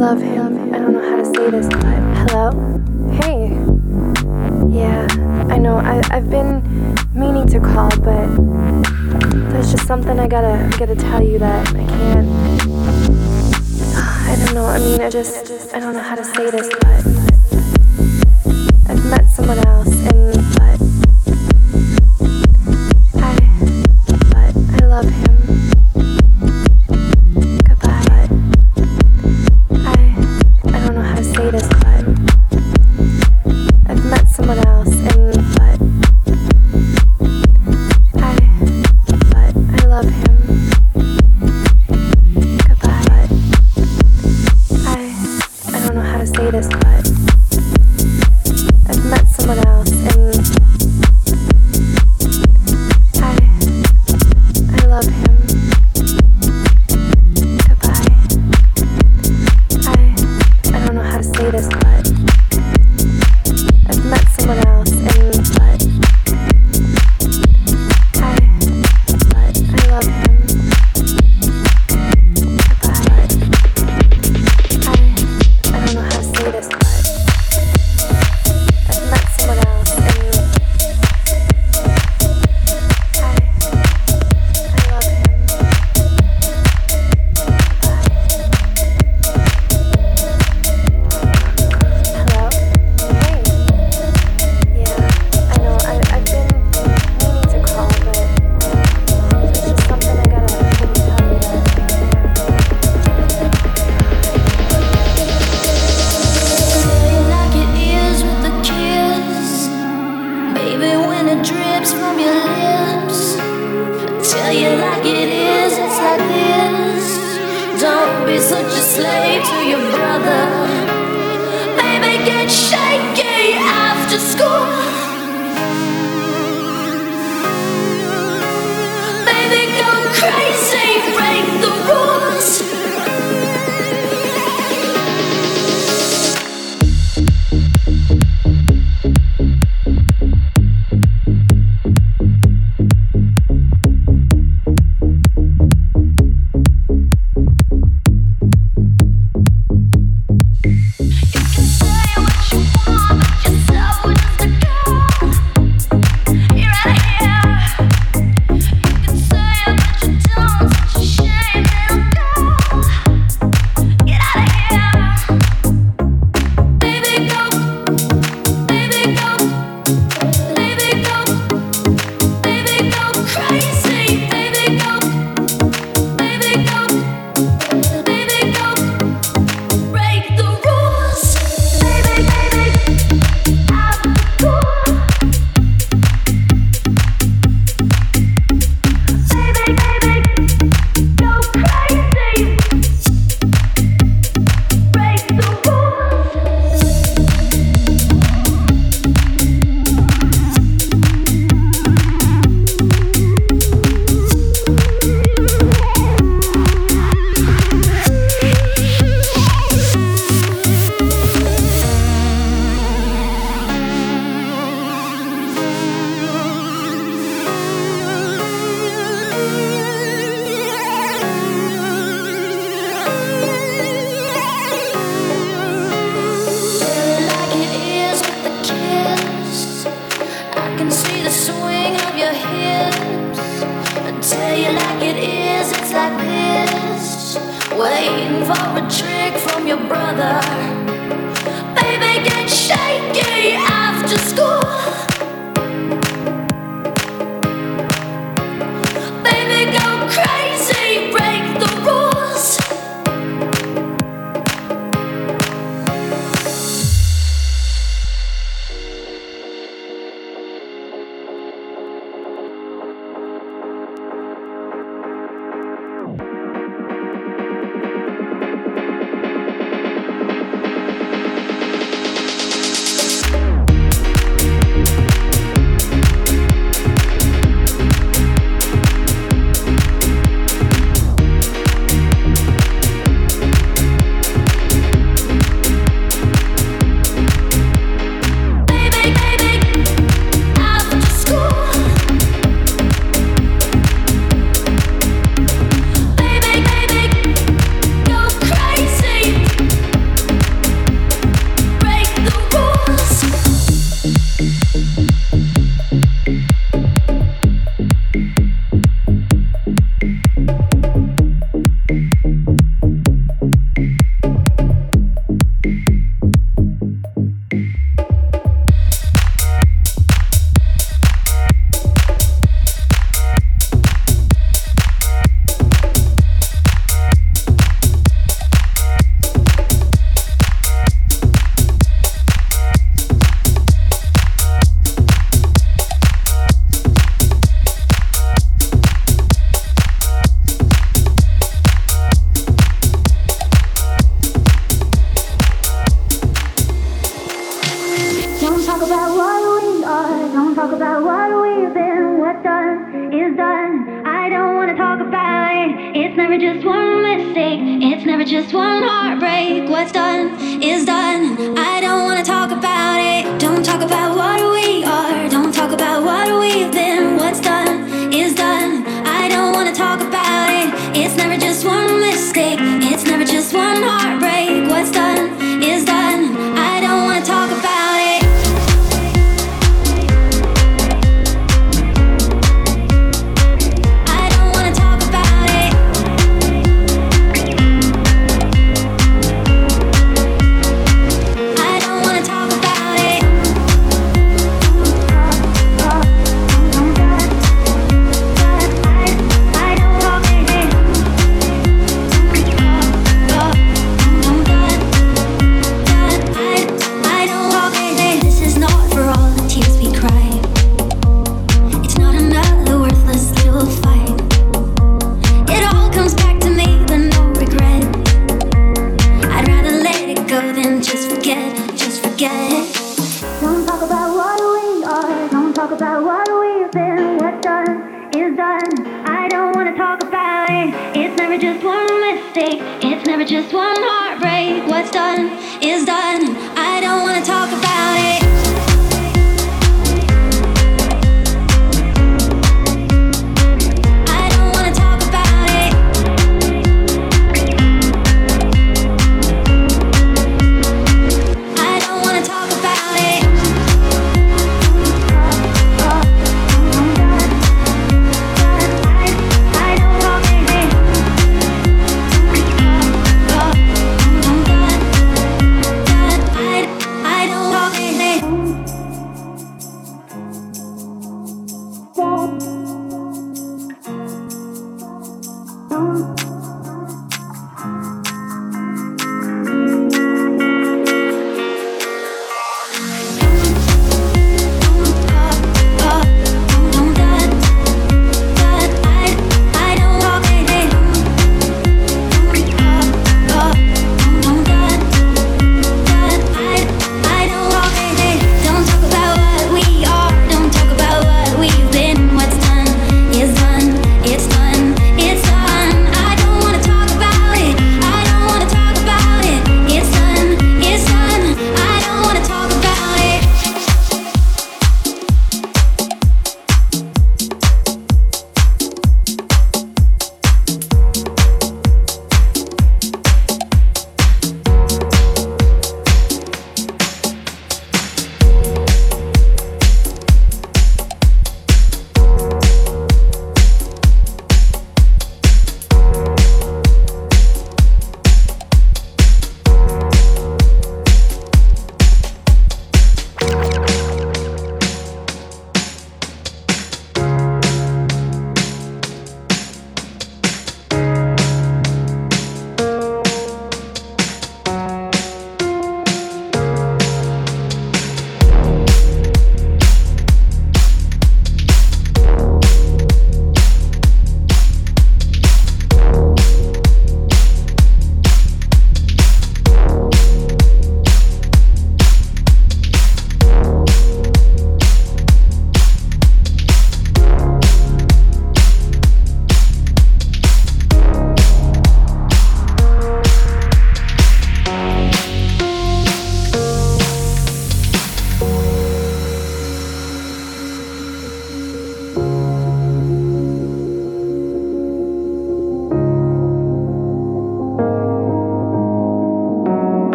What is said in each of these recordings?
love him. I don't know how to say this, but hello? Hey. Yeah, I know. I, I've been meaning to call, but there's just something I gotta gotta tell you that I can't. I don't know. I mean, I just I don't know how to say this, but I've met someone else and. It's never just one mistake, it's never just one heartbreak. What's done is done.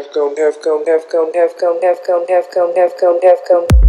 have come, have come, have come, have come, have come, have come, have come. Have come.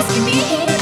nice to be.